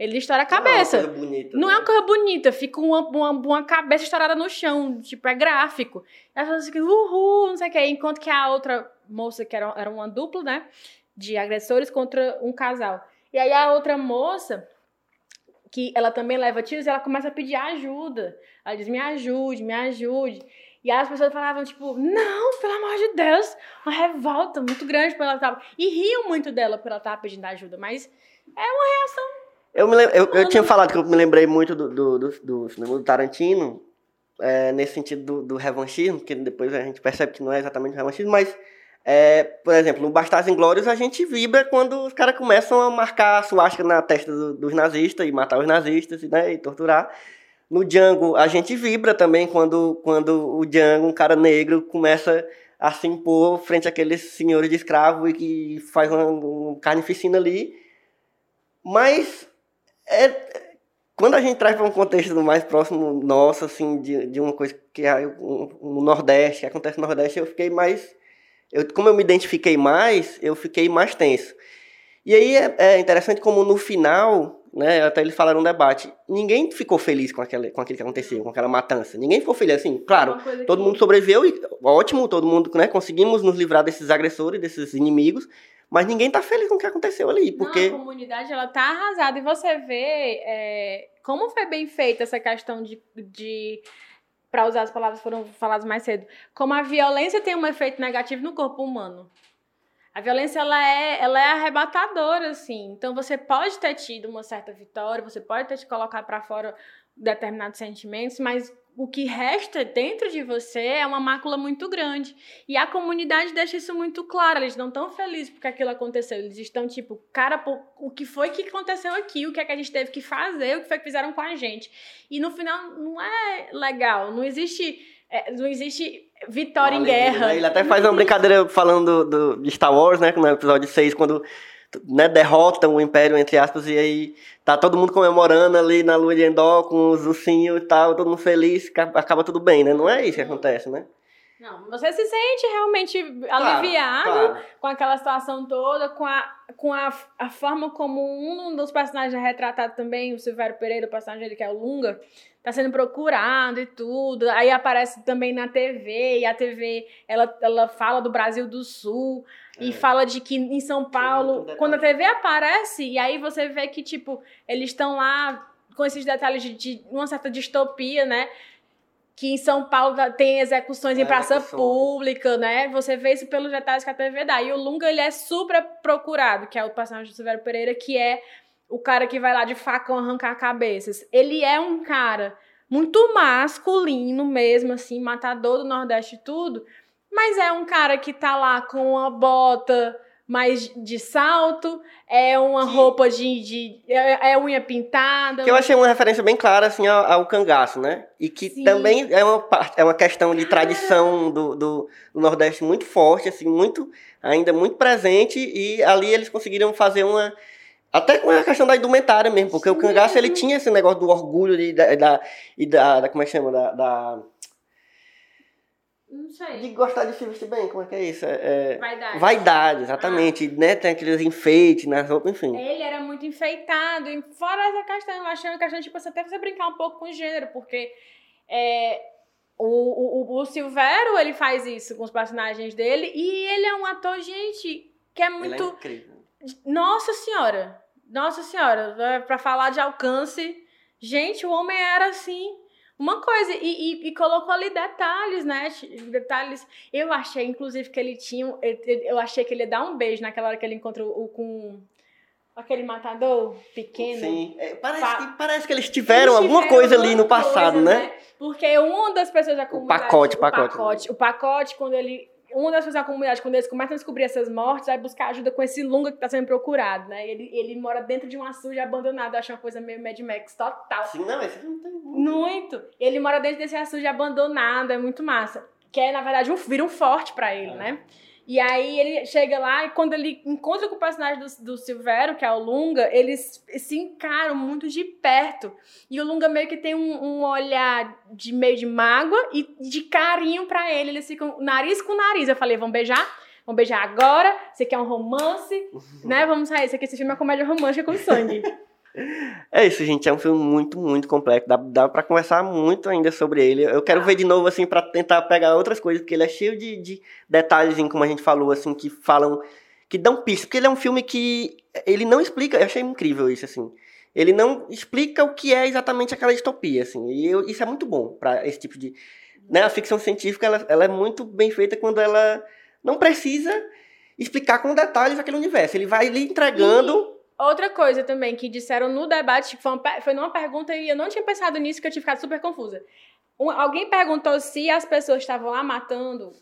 Ele estoura a cabeça. Não é uma coisa bonita. Não né? é uma coisa bonita, fica uma, uma, uma cabeça estourada no chão, tipo, é gráfico. E as pessoas ficam, uhul, não sei o que. Enquanto que a outra moça, que era, era uma dupla, né, de agressores contra um casal. E aí a outra moça, que ela também leva tiros, ela começa a pedir ajuda. Ela diz, me ajude, me ajude. E aí as pessoas falavam, tipo, não, pelo amor de Deus, uma revolta muito grande por ela estar... E riam muito dela por ela estar pedindo ajuda, mas Eu, me lem- eu, eu tinha falado que eu me lembrei muito do, do, do, do do Tarantino, é, nesse sentido do, do revanchismo, que depois a gente percebe que não é exatamente revanchismo, mas, é, por exemplo, no Bastardos Inglórios a gente vibra quando os caras começam a marcar a suástica na testa do- dos nazistas e matar os nazistas né, e torturar. No Django a gente vibra também quando, quando o Django, um cara negro, começa a se impor frente àqueles senhores de escravo e que faz uma, uma carnificina ali. Mas é, quando a gente traz para um contexto mais próximo nosso, assim, de, de uma coisa que é no Nordeste, que acontece no Nordeste, eu fiquei mais. Eu, como eu me identifiquei mais, eu fiquei mais tenso. E aí é, é interessante como no final, né, até eles falaram no debate, ninguém ficou feliz com, aquele, com aquilo que aconteceu, com aquela matança. Ninguém ficou feliz, assim, claro, todo que... mundo sobreviveu e ótimo, todo mundo, né, conseguimos nos livrar desses agressores, desses inimigos, mas ninguém tá feliz com o que aconteceu ali, porque... Não, a comunidade, ela tá arrasada, e você vê é, como foi bem feita essa questão de... de para usar as palavras que foram faladas mais cedo, como a violência tem um efeito negativo no corpo humano. A violência ela é, ela é arrebatadora, assim. Então você pode ter tido uma certa vitória, você pode ter te colocado para fora determinados sentimentos, mas o que resta dentro de você é uma mácula muito grande. E a comunidade deixa isso muito claro. Eles não estão felizes porque aquilo aconteceu. Eles estão tipo, cara, o que foi que aconteceu aqui? O que é que a gente teve que fazer? O que foi que fizeram com a gente? E no final não é legal. Não existe, é, não existe Vitória em guerra. Né? Ele até faz uma brincadeira falando do, do, de Star Wars, né? No episódio 6, quando né, derrotam o Império, entre aspas, e aí tá todo mundo comemorando ali na lua de Endor com os ursinhos e tal, todo mundo feliz, acaba tudo bem, né? Não é isso que acontece, né? Não, você se sente realmente aliviado claro, claro. com aquela situação toda, com, a, com a, a forma como um dos personagens é retratado também, o Silvério Pereira, o personagem dele que é o Lunga, tá sendo procurado e tudo. Aí aparece também na TV, e a TV ela, ela fala do Brasil do Sul. E fala de que em São Paulo, quando a TV aparece, e aí você vê que, tipo, eles estão lá com esses detalhes de, de uma certa distopia, né? que em São Paulo tem execuções em é, praça execução. pública, né? Você vê isso pelos detalhes que a TV dá. E o Lunga, ele é super procurado, que é o personagem do Silvério Pereira, que é o cara que vai lá de facão arrancar cabeças. Ele é um cara muito masculino mesmo, assim, matador do Nordeste e tudo, mas é um cara que tá lá com uma bota mais de salto, é uma roupa de, de é, é, unha pintada. Que eu achei uma referência bem clara assim ao, ao cangaço, né? E que Sim. também é uma é uma questão de tradição do, do, do, Nordeste muito forte, assim, muito ainda muito presente e ali eles conseguiram fazer uma até com a questão da indumentária mesmo, porque Sim. o cangaço ele tinha esse negócio do orgulho de, da, da, e da, da como é que chama da, da não sei. De gostar de se vestir bem, como é que é isso? É, é... Vaidade. Vaidade, exatamente. Ah. Né? Tem aqueles enfeites nas roupas, enfim. Ele era muito enfeitado. E fora essa questão, eu achei uma questão, tipo, até você brincar um pouco com o gênero, porque é, o, o, o Silvero, ele faz isso com os personagens dele, e ele é um ator, gente, que é muito... Ele é incrível. Nossa Senhora! Nossa Senhora! É, pra falar de alcance... Gente, o homem era assim uma coisa, e, e, e, colocou ali detalhes, né? Detalhes. Eu achei, inclusive, que ele tinha. Eu achei que ele ia dar um beijo naquela hora que ele encontrou o, com aquele matador pequeno. Sim, é, parece, pa... que, parece que eles tiveram, eles tiveram alguma coisa ali no passado, coisa, né? né? Porque uma das pessoas da comunidade. O pacote, o pacote. pacote, o pacote, quando ele uma das pessoas da comunidade, quando eles começam a descobrir essas mortes, vai buscar ajuda com esse Lunga que está sendo procurado, né? Ele, ele mora dentro de uma suja abandonada, acha uma coisa meio Mad Max total. Sim, não, esse não tem muito. Ele mora dentro desse açude abandonado, é muito massa. Que é, na verdade, um, vira um forte para ele, é. né? E aí ele chega lá e quando ele encontra com o personagem do, do Silvero, que é o Lunga, eles se encaram muito de perto. E o Lunga meio que tem um, um olhar de meio de mágoa e de carinho para ele. Eles ficam nariz com nariz. Eu falei, vamos beijar? Vamos beijar agora? Você quer um romance? *laughs* né? Vamos sair. Esse aqui, esse filme é uma comédia romântica com sangue. *laughs* É isso, gente. É um filme muito, muito complexo. Dá, dá para conversar muito ainda sobre ele. Eu quero ver de novo, assim, para tentar pegar outras coisas, porque ele é cheio de, de detalhes, como a gente falou, assim, que falam, que dão pistas. Porque ele é um filme que ele não explica. Eu achei incrível isso, assim. Ele não explica o que é exatamente aquela distopia, assim. E eu, isso é muito bom para esse tipo de. Né? A ficção científica ela, ela é muito bem feita quando ela não precisa explicar com detalhes aquele universo. Ele vai lhe entregando. E Outra coisa também que disseram no debate, foi, uma, foi numa pergunta e eu não tinha pensado nisso, que eu tinha ficado super confusa. Um, alguém perguntou se as pessoas estavam lá matando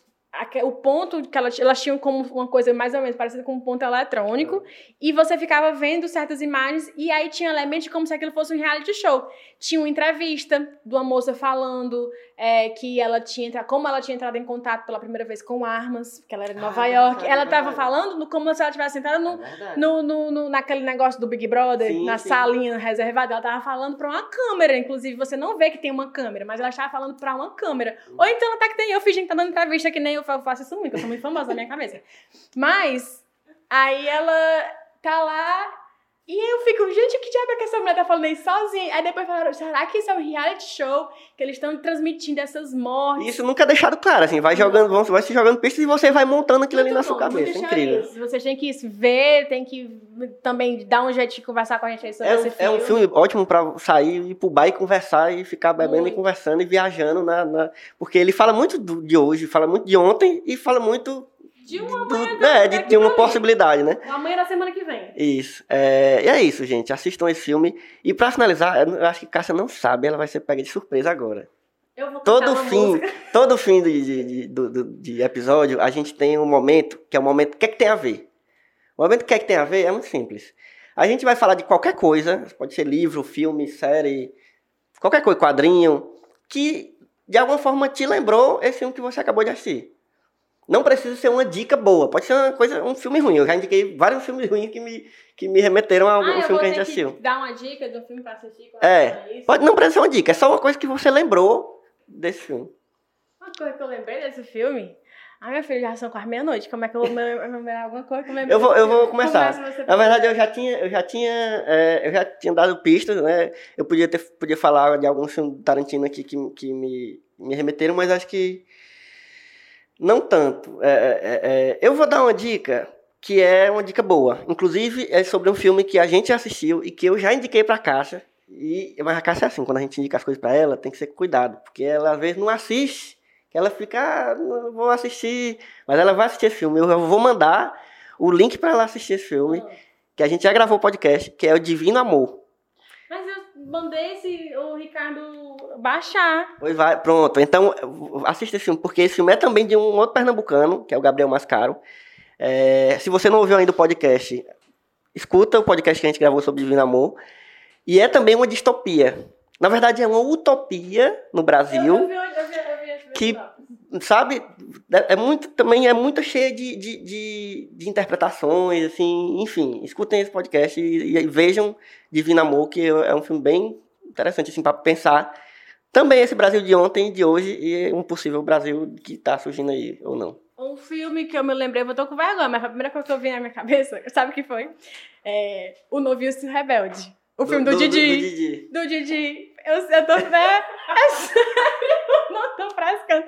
o ponto que elas, elas tinham como uma coisa mais ou menos parecida com um ponto eletrônico, e você ficava vendo certas imagens, e aí tinha elementos como se aquilo fosse um reality show. Tinha uma entrevista de uma moça falando é, que ela tinha entrado, como ela tinha entrado em contato pela primeira vez com armas, porque ela era de Nova Ah, York. ela estava falando no- como se ela tivesse entrado no, É no, no, no- naquele negócio do Big Brother, Sim, na sim. salinha reservada, ela tava falando pra uma câmera, inclusive você não vê que tem uma câmera, mas ela estava falando pra uma câmera. Ou então ela tá que tem eu fingindo que tá dando entrevista que nem eu fa- faço isso muito, eu sou muito famosa na minha cabeça. Mas aí ela tá lá e aí eu fico, gente, que diabo é que essa mulher tá falando aí sozinha? Aí depois falaram, será que isso é um reality show que eles estão transmitindo essas mortes? Isso nunca é deixado claro, assim, vai jogando, vão- vai se jogando pistas e você vai montando aquilo ali Muito na sua bom, cabeça. muito É incrível. isso. Vocês têm que ver, tem que também dar um jeito de conversar com a gente aí sobre É esse um, é um filme ótimo pra sair, ir pro bar e conversar e ficar bebendo Muito. e conversando e viajando na, na- Porque ele fala muito do- de hoje, fala muito de ontem e fala muito De uma manhã é, de, uma possibilidade, né? Amanhã da semana que vem. Isso. É, e é isso, gente. Assistam esse filme. E pra finalizar, eu acho que Cássia não sabe, ela vai ser pega de surpresa agora. Eu vou Todo fim, música. *laughs* todo fim de, de, de- de episódio, a gente tem um momento, que é o momento, o que é que tem a ver? O momento que é que tem a ver é muito simples. A gente vai falar de qualquer coisa, pode ser livro, filme, série, qualquer coisa, quadrinho, que de alguma forma te lembrou esse filme que você acabou de assistir. Não precisa ser uma dica boa, pode ser uma coisa, um filme ruim. Eu já indiquei vários filmes ruins que me, que me remeteram a algum Ah, filme que a gente assistiu. dar uma dica do filme pra assistir. É, isso. Pode, não precisa ser uma dica, é só uma coisa que você lembrou desse filme. Uma coisa que eu lembrei desse filme... Ai, minha filha, já são quase meia-noite. Como é que eu vou lembrar alguma coisa eu lembrei? Eu vou, eu vou filme? começar. Começa Na verdade, eu já tinha, eu já tinha, é, eu já tinha dado pistas, né? Eu podia ter, podia falar de alguns filmes do Tarantino aqui que, que me, me remeteram, mas acho que não tanto. É, é, é, eu vou dar uma dica que é uma dica boa. Inclusive, é sobre um filme que a gente assistiu e que eu já indiquei pra Caixa. E, mas a Caixa é assim, quando a gente indica as coisas pra ela, tem que ser com cuidado, porque ela às vezes não assiste, ela fica, ah, não vou assistir, mas ela vai assistir esse filme. Eu vou mandar o link pra ela assistir esse filme, que a gente já gravou o podcast, que é o Divino Amor. Mas eu mandei esse, o Ricardo baixar. Pois vai, pronto. Então, assista esse filme, porque esse filme é também de um outro pernambucano, que é o Gabriel Mascaro. É, se você não ouviu ainda o podcast, escuta o podcast que a gente gravou sobre Divino Amor. E é também uma distopia. Na verdade, é uma utopia no Brasil. Eu, eu vi, eu vi, vi Que-. Sabe, é é muito, também é muito cheia de, de, de, de interpretações, assim, enfim, escutem esse podcast e, e vejam Divino Amor, que é um filme bem interessante, assim, para pensar também esse Brasil de ontem e de hoje e um possível Brasil que tá surgindo aí, ou não. Um filme que eu me lembrei, eu tô com vergonha, mas a primeira coisa que eu vi na minha cabeça, *laughs* sabe o que foi? É O Noviço Rebelde. O filme do, Didi. Do, Didi. Do Didi. Eu, eu tô. Né? É sério, *laughs* não tô frescando.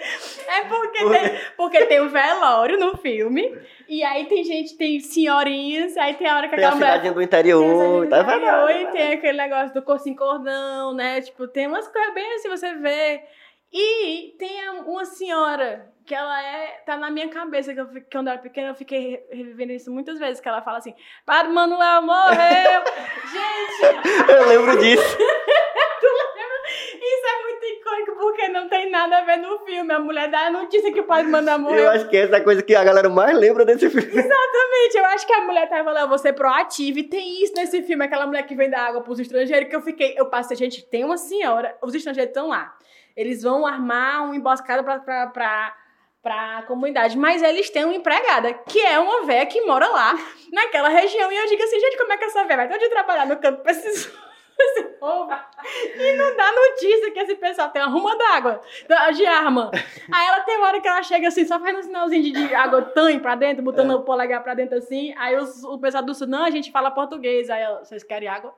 É porque tem, porque tem um velório no filme. E aí tem gente, tem senhorinhas, aí tem a hora que Tem a aquela mulher. cidadinha do interior, tá interior verdade. E tem aquele negócio do corso em cordão, né? Tipo, tem umas coisas bem assim, você vê. E tem a- uma senhora que ela é. tá na minha cabeça, que, eu, que quando eu era pequena eu fiquei re- revivendo isso muitas vezes, que ela fala assim: Padre Manuel morreu! *laughs* Gente, Eu lembro disso. *laughs* é icônico porque não tem nada a ver no filme. A mulher dá a notícia que o Padre Manuel Eu morreu. acho que essa é a coisa que a galera mais lembra desse filme. Exatamente, eu acho que a mulher tava falando, você proativa, e tem isso nesse filme, aquela mulher que vende água pros estrangeiros, que eu fiquei, eu passei, gente, tem uma senhora, os estrangeiros estão lá, eles vão armar uma emboscada pra, pra, pra, pra comunidade, mas eles têm uma empregada, que é uma véia que mora lá, naquela região, e eu digo assim, gente, como é que essa véia vai todo dia trabalhar no campo pra esses... esse povo, E não dá notícia que esse pessoal tem uma ruma d'água, de arma. Aí ela tem uma hora que ela chega assim, só fazendo um sinalzinho de, de água tanho pra dentro, botando o polegar pra dentro assim. Aí os- o pessoal do sul, não, a gente fala português. Aí ela, vocês querem água?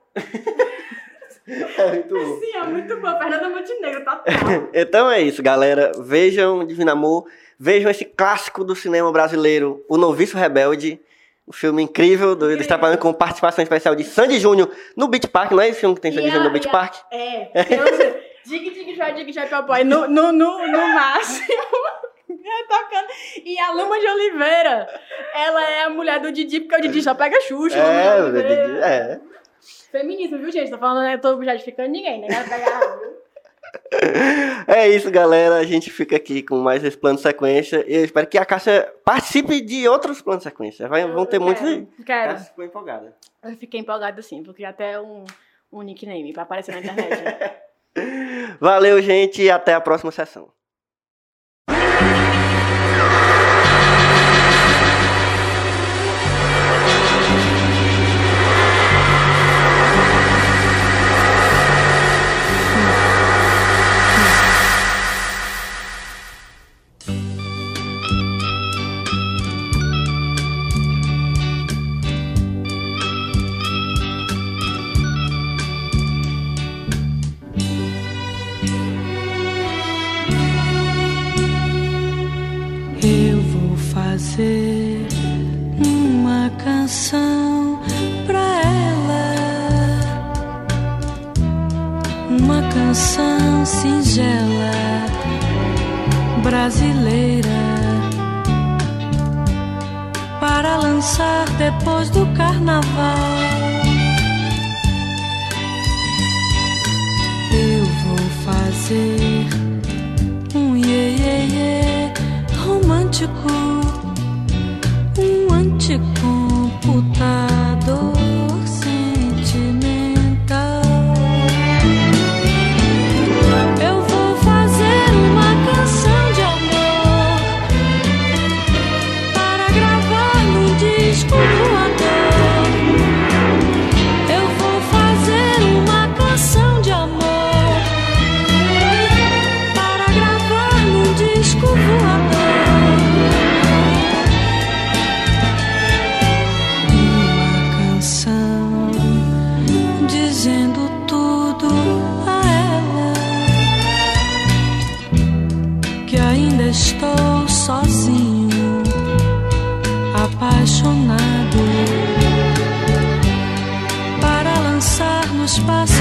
É muito bom. Sim, é muito bom. Fernanda Montenegro, total. *laughs* Então é isso, galera. Vejam Divino Amor, vejam esse clássico do cinema brasileiro, O Noviço Rebelde. Um filme incrível, do, eles trabalhando com participação especial de Sandy Júnior no Beach Park. Não é esse filme que tem Sandy Júnior no Beach a- Park? É, um *laughs* dig, dig, joy, dig, joy, papai, no, no, no, no máximo. *laughs* É, tocando. E a Luma de Oliveira, ela é a mulher do Didi, porque o Didi só pega Xuxa. É, o. Didi- é. Feminismo, viu, gente? Tô falando, né? Tô objetificando ninguém, né? Pegar? *laughs* É isso, galera. A gente fica aqui com mais esse plano de sequência. Eu espero que a Cássia participe de outros planos de sequência. Vai, vão ter muitos. Quero, quero. Cássia ficou empolgada. Eu fiquei empolgada sim, porque até um, um nickname pra aparecer na internet. *laughs* Valeu, gente, e até a próxima sessão. Fazer uma canção pra ela, uma canção singela brasileira para lançar depois do carnaval. Eu vou fazer um iê, iê romântico, apaixonado para lançar no espaço.